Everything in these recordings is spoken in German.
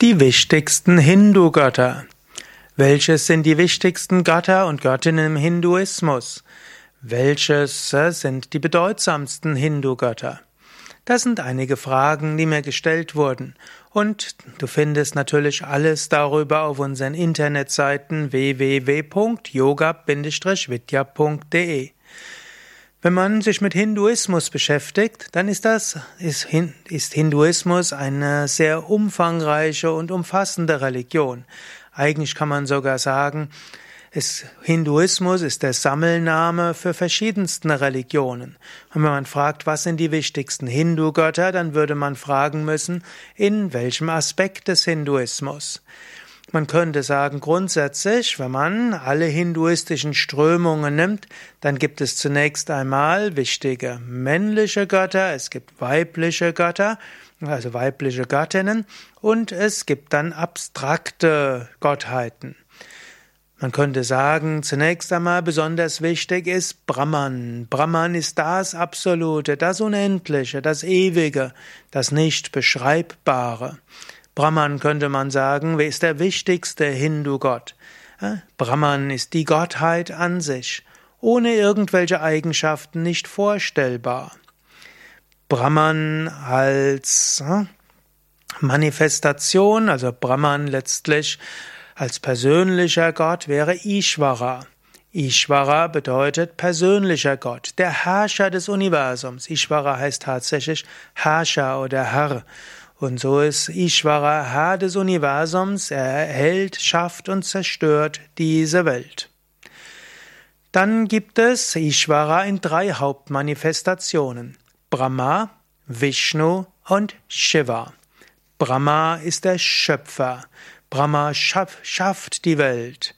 Die wichtigsten Hindu-Götter. Welches sind die wichtigsten Götter und Göttinnen im Hinduismus? Welches äh, sind die bedeutsamsten Hindu-Götter? Das sind einige Fragen, die mir gestellt wurden. Und du findest natürlich alles darüber auf unseren Internetseiten www.yoga-vidya.de. Wenn man sich mit Hinduismus beschäftigt, dann ist das, ist, ist Hinduismus eine sehr umfangreiche und umfassende Religion. Eigentlich kann man sogar sagen, es, Hinduismus ist der Sammelname für verschiedensten Religionen. Und wenn man fragt, was sind die wichtigsten Hindu-Götter, dann würde man fragen müssen, in welchem Aspekt des Hinduismus. Man könnte sagen, grundsätzlich, wenn man alle hinduistischen Strömungen nimmt, dann gibt es zunächst einmal wichtige männliche Götter, es gibt weibliche Götter, also weibliche Göttinnen, und es gibt dann abstrakte Gottheiten. Man könnte sagen, zunächst einmal besonders wichtig ist Brahman. Brahman ist das Absolute, das Unendliche, das Ewige, das nicht Beschreibbare. Brahman könnte man sagen, wer ist der wichtigste Hindu-Gott? Brahman ist die Gottheit an sich, ohne irgendwelche Eigenschaften nicht vorstellbar. Brahman als Manifestation, also Brahman letztlich als persönlicher Gott wäre Ishvara. Ishvara bedeutet persönlicher Gott, der Herrscher des Universums. Ishvara heißt tatsächlich Herrscher oder Herr. Und so ist Ishvara Herr des Universums, er erhält, schafft und zerstört diese Welt. Dann gibt es Ishvara in drei Hauptmanifestationen. Brahma, Vishnu und Shiva. Brahma ist der Schöpfer. Brahma schafft die Welt.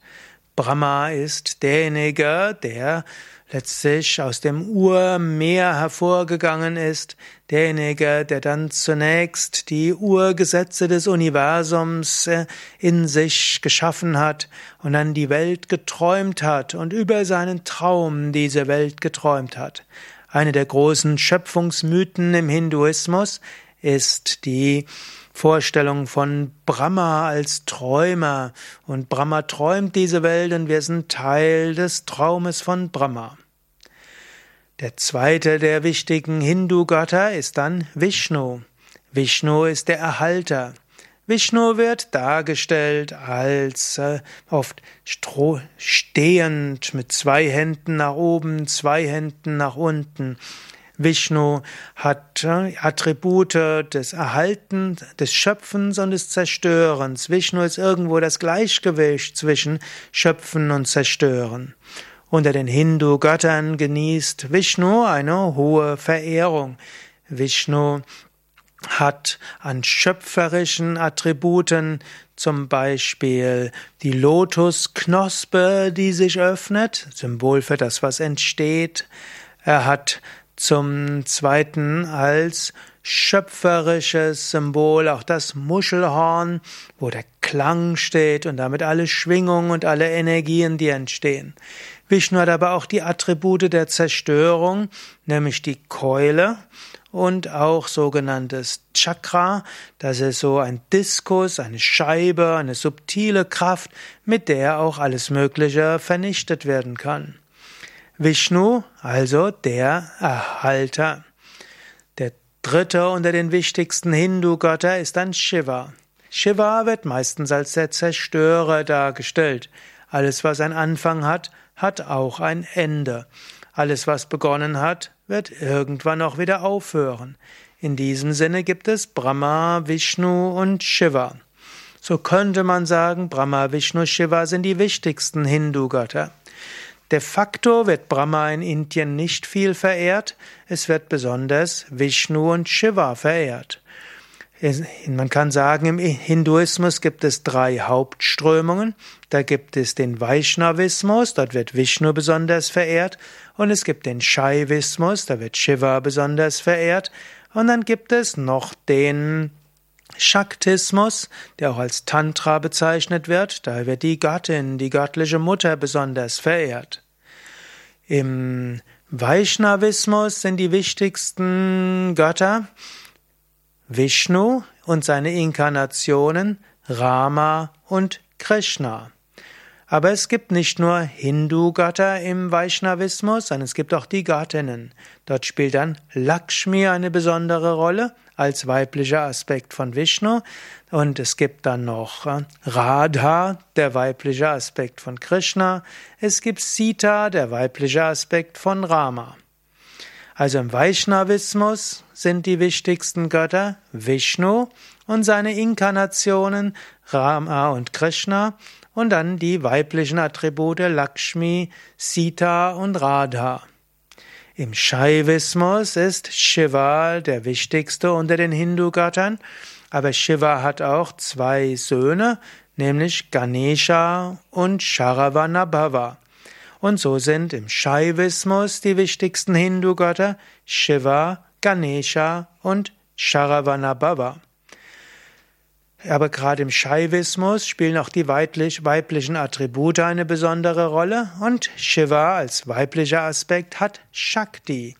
Brahma ist derjenige, der letztlich aus dem Urmeer hervorgegangen ist, derjenige, der dann zunächst die Urgesetze des Universums äh, in sich geschaffen hat und dann die Welt geträumt hat und über seinen Traum diese Welt geträumt hat. Eine der großen Schöpfungsmythen im Hinduismus ist die Vorstellung von Brahma als Träumer und Brahma träumt diese Welt und wir sind Teil des Traumes von Brahma. Der zweite der wichtigen Hindu-Götter ist dann Vishnu. Vishnu ist der Erhalter. Vishnu wird dargestellt als äh, oft stehend mit zwei Händen nach oben, zwei Händen nach unten. Vishnu hat äh, Attribute des Erhaltens, des Schöpfens und des Zerstörens. Vishnu ist irgendwo das Gleichgewicht zwischen Schöpfen und Zerstören. Unter den Hindu-Göttern genießt Vishnu eine hohe Verehrung. Vishnu hat an schöpferischen Attributen zum Beispiel die Lotusknospe, die sich öffnet, Symbol für das, was entsteht. Er hat zum Zweiten als schöpferisches Symbol auch das Muschelhorn, wo der Klang steht und damit alle Schwingungen und alle Energien, die entstehen. Vishnu hat aber auch die Attribute der Zerstörung, nämlich die Keule und auch sogenanntes Chakra. Das ist so ein Diskus, eine Scheibe, eine subtile Kraft, mit der auch alles Mögliche vernichtet werden kann. Vishnu, also der Erhalter. Der dritte unter den wichtigsten Hindu-Götter ist dann Shiva. Shiva wird meistens als der Zerstörer dargestellt. Alles, was einen Anfang hat, hat auch ein Ende. Alles, was begonnen hat, wird irgendwann auch wieder aufhören. In diesem Sinne gibt es Brahma, Vishnu und Shiva. So könnte man sagen, Brahma, Vishnu, Shiva sind die wichtigsten Hindu-Götter. De facto wird Brahma in Indien nicht viel verehrt, es wird besonders Vishnu und Shiva verehrt. Man kann sagen, im Hinduismus gibt es drei Hauptströmungen. Da gibt es den Vaishnavismus, dort wird Vishnu besonders verehrt. Und es gibt den Shaivismus, da wird Shiva besonders verehrt. Und dann gibt es noch den Shaktismus, der auch als Tantra bezeichnet wird. Da wird die Gattin, die göttliche Mutter besonders verehrt. Im Vaishnavismus sind die wichtigsten Götter Vishnu und seine Inkarnationen Rama und Krishna. Aber es gibt nicht nur Hindu-Götter im Vaishnavismus, sondern es gibt auch die Göttinnen. Dort spielt dann Lakshmi eine besondere Rolle als weiblicher Aspekt von Vishnu. Und es gibt dann noch äh, Radha, der weibliche Aspekt von Krishna. Es gibt Sita, der weibliche Aspekt von Rama. Also im Vaishnavismus sind die wichtigsten Götter Vishnu und seine Inkarnationen Rama und Krishna und dann die weiblichen Attribute Lakshmi, Sita und Radha. Im Shaivismus ist Shiva der wichtigste unter den Hindu-Göttern, aber Shiva hat auch zwei Söhne, nämlich Ganesha und Sharavanabhava. Und so sind im Shaivismus die wichtigsten Hindu-Götter Shiva, Ganesha und Sharavanabhava. Aber gerade im Shaivismus spielen auch die weiblich, weiblichen Attribute eine besondere Rolle und Shiva als weiblicher Aspekt hat Shakti.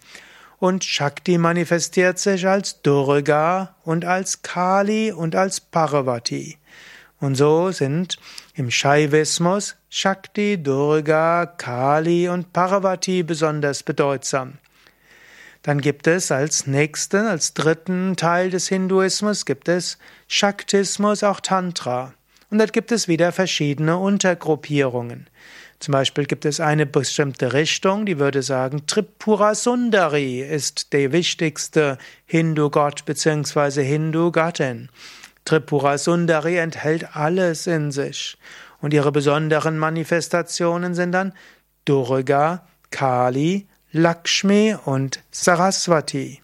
Und Shakti manifestiert sich als Durga und als Kali und als Parvati. Und so sind im Shaivismus Shakti, Durga, Kali und Parvati besonders bedeutsam. Dann gibt es als nächsten, als dritten Teil des Hinduismus gibt es Shaktismus, auch Tantra. Und dort gibt es wieder verschiedene Untergruppierungen. Zum Beispiel gibt es eine bestimmte Richtung, die würde sagen, Tripura Sundari ist der wichtigste Hindu-Gott bzw. Hindu-Gattin. Tripura Sundari enthält alles in sich. Und ihre besonderen Manifestationen sind dann Durga, Kali, Lakshmi und Saraswati.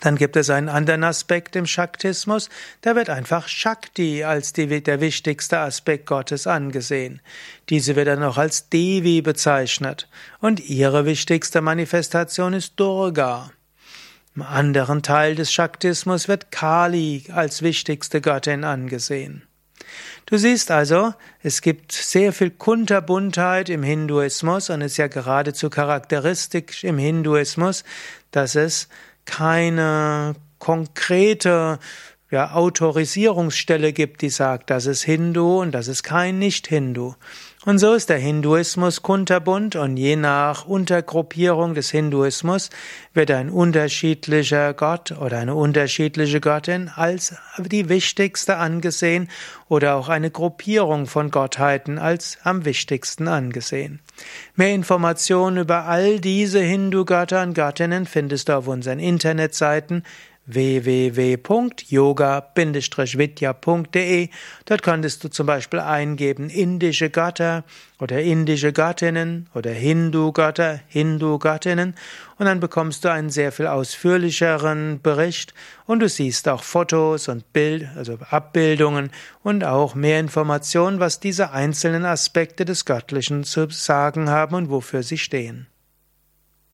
Dann gibt es einen anderen Aspekt im Shaktismus, da wird einfach Shakti als die, der wichtigste Aspekt Gottes angesehen. Diese wird dann auch als Devi bezeichnet und ihre wichtigste Manifestation ist Durga. Im anderen Teil des Shaktismus wird Kali als wichtigste Göttin angesehen. Du siehst also, es gibt sehr viel Kunterbuntheit im Hinduismus und es ist ja geradezu charakteristisch im Hinduismus, dass es keine konkrete ja, Autorisierungsstelle gibt, die sagt, das ist Hindu und das ist kein Nicht-Hindu. Und so ist der Hinduismus kunterbunt und je nach Untergruppierung des Hinduismus wird ein unterschiedlicher Gott oder eine unterschiedliche Göttin als die wichtigste angesehen oder auch eine Gruppierung von Gottheiten als am wichtigsten angesehen. Mehr Informationen über all diese Hindu-Götter und Göttinnen findest du auf unseren Internetseiten www.yoga-vidya.de. Dort könntest du zum Beispiel eingeben indische Götter oder indische Göttinnen oder Hindu-Götter, Hindu-Göttinnen und dann bekommst du einen sehr viel ausführlicheren Bericht und du siehst auch Fotos und Bild, also Abbildungen und auch mehr Informationen, was diese einzelnen Aspekte des Göttlichen zu sagen haben und wofür sie stehen.